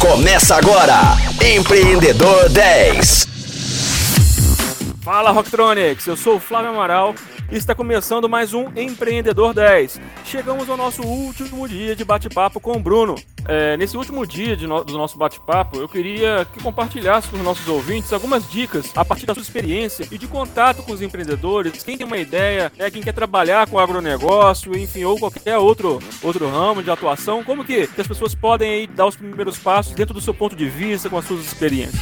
Começa agora, Empreendedor 10. Fala Rocktronics, eu sou o Flávio Amaral está começando mais um Empreendedor 10. Chegamos ao nosso último dia de bate-papo com o Bruno. É, nesse último dia no, do nosso bate-papo, eu queria que compartilhasse com os nossos ouvintes algumas dicas a partir da sua experiência e de contato com os empreendedores, quem tem uma ideia, né, quem quer trabalhar com agronegócio, enfim, ou qualquer outro, outro ramo de atuação, como que, que as pessoas podem aí, dar os primeiros passos dentro do seu ponto de vista, com as suas experiências.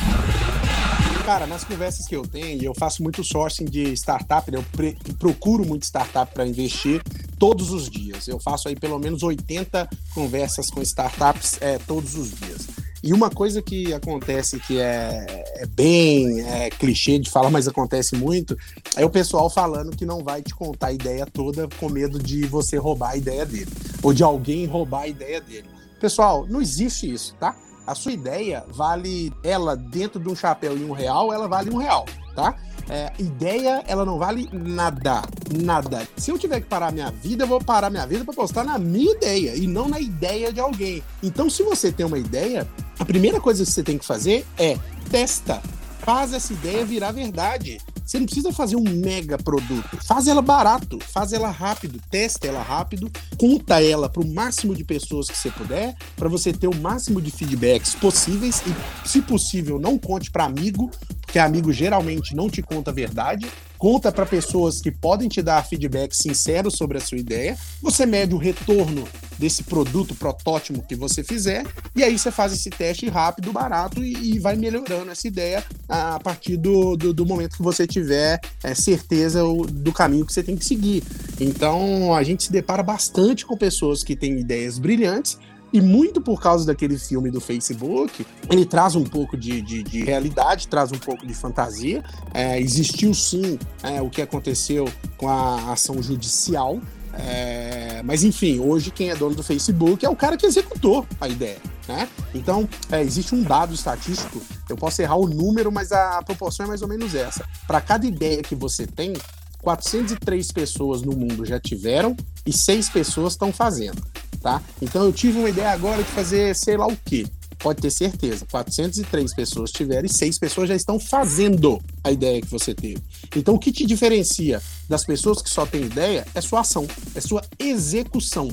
Cara, nas conversas que eu tenho, eu faço muito sourcing de startup, né? eu procuro muito startup para investir todos os dias. Eu faço aí pelo menos 80 conversas com startups é, todos os dias. E uma coisa que acontece que é, é bem é, clichê de falar, mas acontece muito, é o pessoal falando que não vai te contar a ideia toda com medo de você roubar a ideia dele, ou de alguém roubar a ideia dele. Pessoal, não existe isso, tá? A sua ideia vale, ela dentro de um chapéu e um real, ela vale um real, tá? É, ideia, ela não vale nada, nada. Se eu tiver que parar minha vida, eu vou parar minha vida para postar na minha ideia e não na ideia de alguém. Então, se você tem uma ideia, a primeira coisa que você tem que fazer é testa, faz essa ideia virar verdade. Você não precisa fazer um mega produto. Faz ela barato, faz ela rápido, testa ela rápido, conta ela para o máximo de pessoas que você puder, para você ter o máximo de feedbacks possíveis e, se possível, não conte para amigo, porque amigo geralmente não te conta a verdade conta para pessoas que podem te dar feedback sincero sobre a sua ideia, você mede o retorno desse produto protótipo que você fizer, e aí você faz esse teste rápido, barato e, e vai melhorando essa ideia a partir do, do, do momento que você tiver é, certeza do caminho que você tem que seguir. Então a gente se depara bastante com pessoas que têm ideias brilhantes e muito por causa daquele filme do Facebook, ele traz um pouco de, de, de realidade, traz um pouco de fantasia. É, existiu sim é, o que aconteceu com a ação judicial. É, mas enfim, hoje quem é dono do Facebook é o cara que executou a ideia. Né? Então, é, existe um dado estatístico, eu posso errar o número, mas a proporção é mais ou menos essa. Para cada ideia que você tem, 403 pessoas no mundo já tiveram e 6 pessoas estão fazendo tá? Então eu tive uma ideia agora de fazer sei lá o quê. Pode ter certeza, 403 pessoas tiveram e 6 pessoas já estão fazendo a ideia que você teve. Então o que te diferencia das pessoas que só têm ideia é sua ação, é sua execução.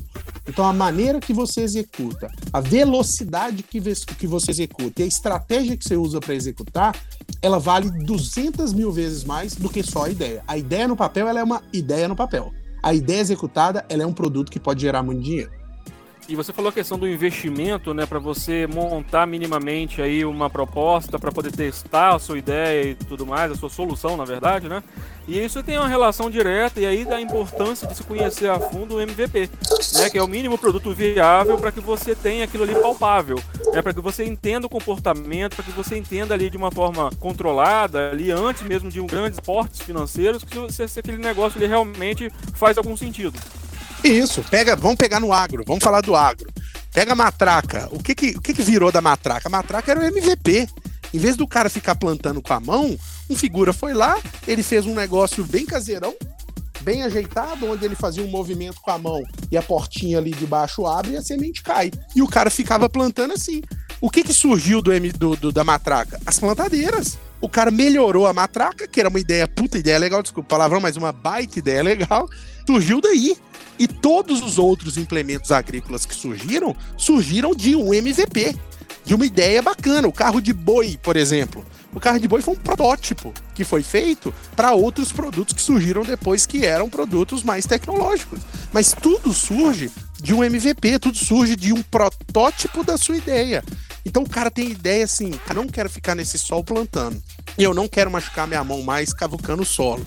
Então a maneira que você executa, a velocidade que você executa e a estratégia que você usa para executar, ela vale 200 mil vezes mais do que só a ideia. A ideia no papel ela é uma ideia no papel. A ideia executada ela é um produto que pode gerar muito dinheiro. E você falou a questão do investimento, né, para você montar minimamente aí uma proposta para poder testar a sua ideia e tudo mais, a sua solução, na verdade, né? E isso tem uma relação direta e aí da importância de se conhecer a fundo o MVP, né, que é o mínimo produto viável para que você tenha aquilo ali palpável, né, para que você entenda o comportamento, para que você entenda ali de uma forma controlada, ali antes mesmo de um grandes portes financeiros, que se, aquele negócio ali realmente faz algum sentido. Isso, pega, vamos pegar no agro, vamos falar do agro. Pega a matraca. O que que, o que que virou da matraca? A matraca era o MVP. Em vez do cara ficar plantando com a mão, um figura foi lá, ele fez um negócio bem caseirão, bem ajeitado, onde ele fazia um movimento com a mão e a portinha ali de baixo abre e a semente cai. E o cara ficava plantando assim. O que que surgiu do, do, do da matraca? As plantadeiras. O cara melhorou a matraca, que era uma ideia, puta ideia legal, desculpa palavrão, mas uma baita ideia legal, surgiu daí. E todos os outros implementos agrícolas que surgiram, surgiram de um MVP, de uma ideia bacana. O carro de boi, por exemplo. O carro de boi foi um protótipo que foi feito para outros produtos que surgiram depois, que eram produtos mais tecnológicos. Mas tudo surge de um MVP, tudo surge de um protótipo da sua ideia. Então o cara tem ideia assim, não quero ficar nesse sol plantando. Eu não quero machucar minha mão mais cavucando o solo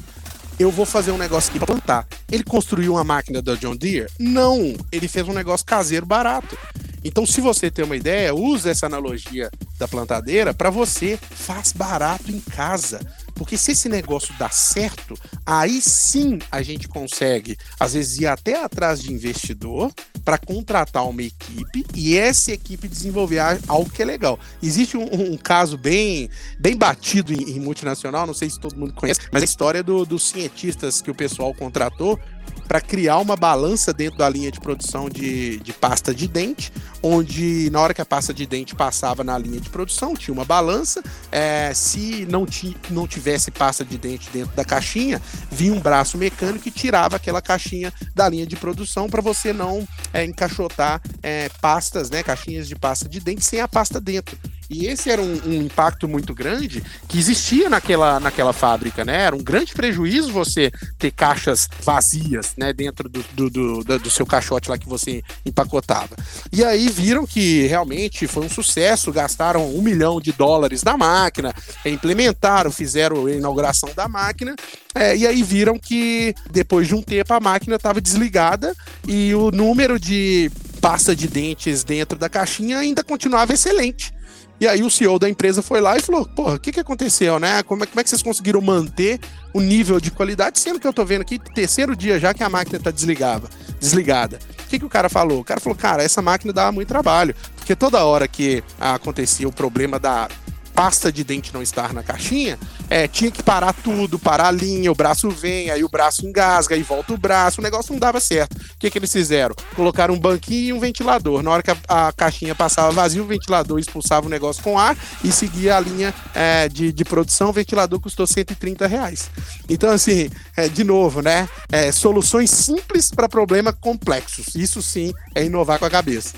eu vou fazer um negócio aqui para plantar. Ele construiu uma máquina da John Deere? Não, ele fez um negócio caseiro barato. Então, se você tem uma ideia, use essa analogia da plantadeira para você faz barato em casa. Porque se esse negócio dá certo, aí sim a gente consegue, às vezes, ir até atrás de investidor para contratar uma equipe e essa equipe desenvolver algo que é legal. Existe um, um caso bem, bem batido em, em, multinacional, não sei se todo mundo conhece, mas a história do, dos cientistas que o pessoal contratou para criar uma balança dentro da linha de produção de, de pasta de dente, onde na hora que a pasta de dente passava na linha de produção, tinha uma balança. É, se não, não tivesse pasta de dente dentro da caixinha, vinha um braço mecânico que tirava aquela caixinha da linha de produção para você não é, encaixotar é, pastas, né, caixinhas de pasta de dente sem a pasta dentro. E esse era um, um, impacto muito grande que existia naquela, naquela fábrica, né? Era um grande prejuízo você ter caixas vazias, né? Dentro do, do, do, do, seu caixote lá que você empacotava. E aí viram que realmente foi um sucesso, gastaram um milhão de dólares na máquina, implementaram, fizeram a inauguração da máquina, é, e aí viram que depois de um tempo a máquina estava desligada e o número de pasta de dentes dentro da caixinha ainda continuava excelente. E aí o CEO da empresa foi lá e falou: porra, o que, que aconteceu, né? Como é, como é que vocês conseguiram manter o nível de qualidade, sendo que eu tô vendo aqui terceiro dia já que a máquina tá desligada. desligada. O que, que o cara falou? O cara falou, cara, essa máquina dá muito trabalho. Porque toda hora que acontecia o problema da, pasta de dente não estar na caixinha, é, tinha que parar tudo, parar a linha, o braço vem, aí o braço engasga, aí volta o braço, o negócio não dava certo. O que, que eles fizeram? Colocaram um banquinho e um ventilador. Na hora que a, a caixinha passava vazio, o ventilador expulsava o negócio com ar e seguia a linha é, de, de produção. O ventilador custou 130 reais. Então, assim, é, de novo, né? É, soluções simples para problemas complexos. Isso sim é inovar com a cabeça.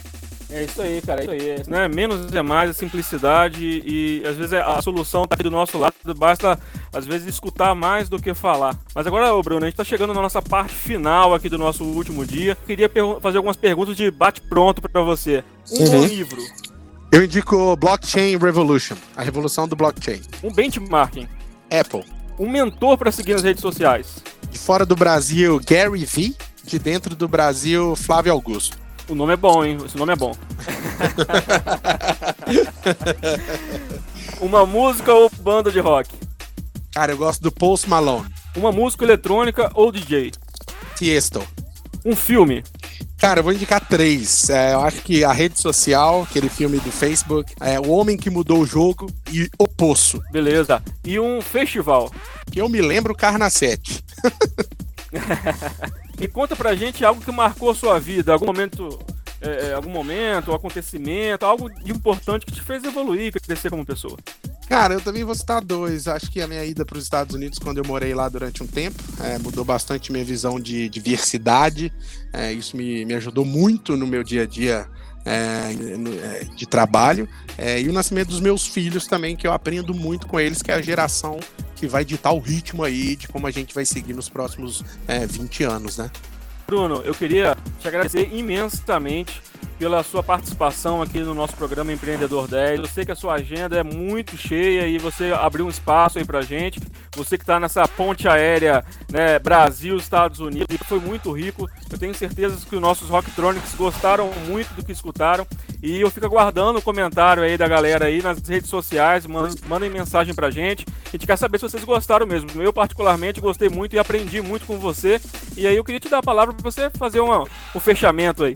É isso aí, cara. É isso aí. Né? Menos é mais, simplicidade e às vezes a solução tá aqui do nosso lado. Basta, às vezes, escutar mais do que falar. Mas agora, ô Bruno, a gente tá chegando na nossa parte final aqui do nosso último dia. Queria fazer algumas perguntas de bate-pronto para você. Um uhum. livro. Eu indico Blockchain Revolution, a revolução do blockchain. Um benchmarking. Apple. Um mentor para seguir nas redes sociais. De fora do Brasil, Gary Vee. De dentro do Brasil, Flávio Augusto. O nome é bom, hein? Esse nome é bom. Uma música ou banda de rock? Cara, eu gosto do Post Malone. Uma música eletrônica ou DJ? Tiesto. Um filme? Cara, eu vou indicar três. É, eu acho que a rede social, aquele filme do Facebook, é O Homem que Mudou o Jogo e O Poço. Beleza. E um festival? Que eu me lembro, Carna 7. E conta pra gente algo que marcou sua vida, algum momento, é, é algum momento, um acontecimento, algo importante que te fez evoluir, crescer como pessoa. Cara, eu também vou citar dois. Acho que a minha ida para os Estados Unidos, quando eu morei lá durante um tempo, é, mudou bastante minha visão de diversidade. É, isso me, me ajudou muito no meu dia a dia é, é, de trabalho é, e o nascimento dos meus filhos também, que eu aprendo muito com eles, que é a geração que vai ditar o ritmo aí de como a gente vai seguir nos próximos é, 20 anos, né? Bruno, eu queria te agradecer imensamente pela sua participação aqui no nosso programa Empreendedor 10. Eu sei que a sua agenda é muito cheia e você abriu um espaço aí pra gente. Você que está nessa ponte aérea, né, Brasil, Estados Unidos, foi muito rico. Eu tenho certeza que os nossos Rocktronics gostaram muito do que escutaram. E eu fico aguardando o comentário aí da galera aí nas redes sociais, mandem mensagem pra gente. A gente quer saber se vocês gostaram mesmo. Eu, particularmente, gostei muito e aprendi muito com você. E aí eu queria te dar a palavra para você fazer um fechamento aí.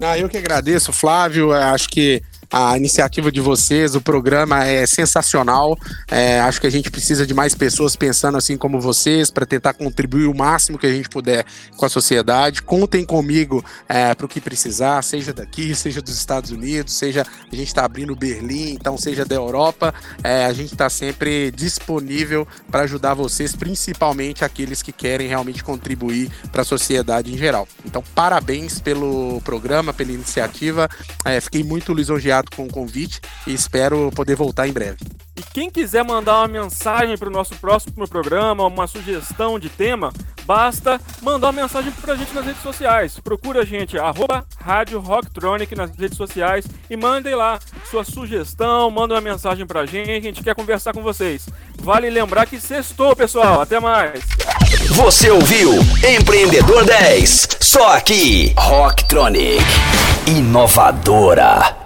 Ah, eu que agradeço, Flávio. É, acho que a iniciativa de vocês, o programa é sensacional. É, acho que a gente precisa de mais pessoas pensando assim como vocês para tentar contribuir o máximo que a gente puder com a sociedade. Contem comigo é, para o que precisar, seja daqui, seja dos Estados Unidos, seja a gente está abrindo Berlim, então seja da Europa. É, a gente está sempre disponível para ajudar vocês, principalmente aqueles que querem realmente contribuir para a sociedade em geral. Então, parabéns pelo programa, pela iniciativa. É, fiquei muito lisonjeado obrigado com o convite e espero poder voltar em breve. E quem quiser mandar uma mensagem para o nosso próximo programa, uma sugestão de tema, basta mandar uma mensagem para a gente nas redes sociais. Procura a gente, arroba Rádio Rocktronic nas redes sociais e mandem lá sua sugestão, manda uma mensagem para a gente, a gente quer conversar com vocês. Vale lembrar que sextou, pessoal. Até mais. Você ouviu Empreendedor 10, só aqui, Rocktronic, inovadora.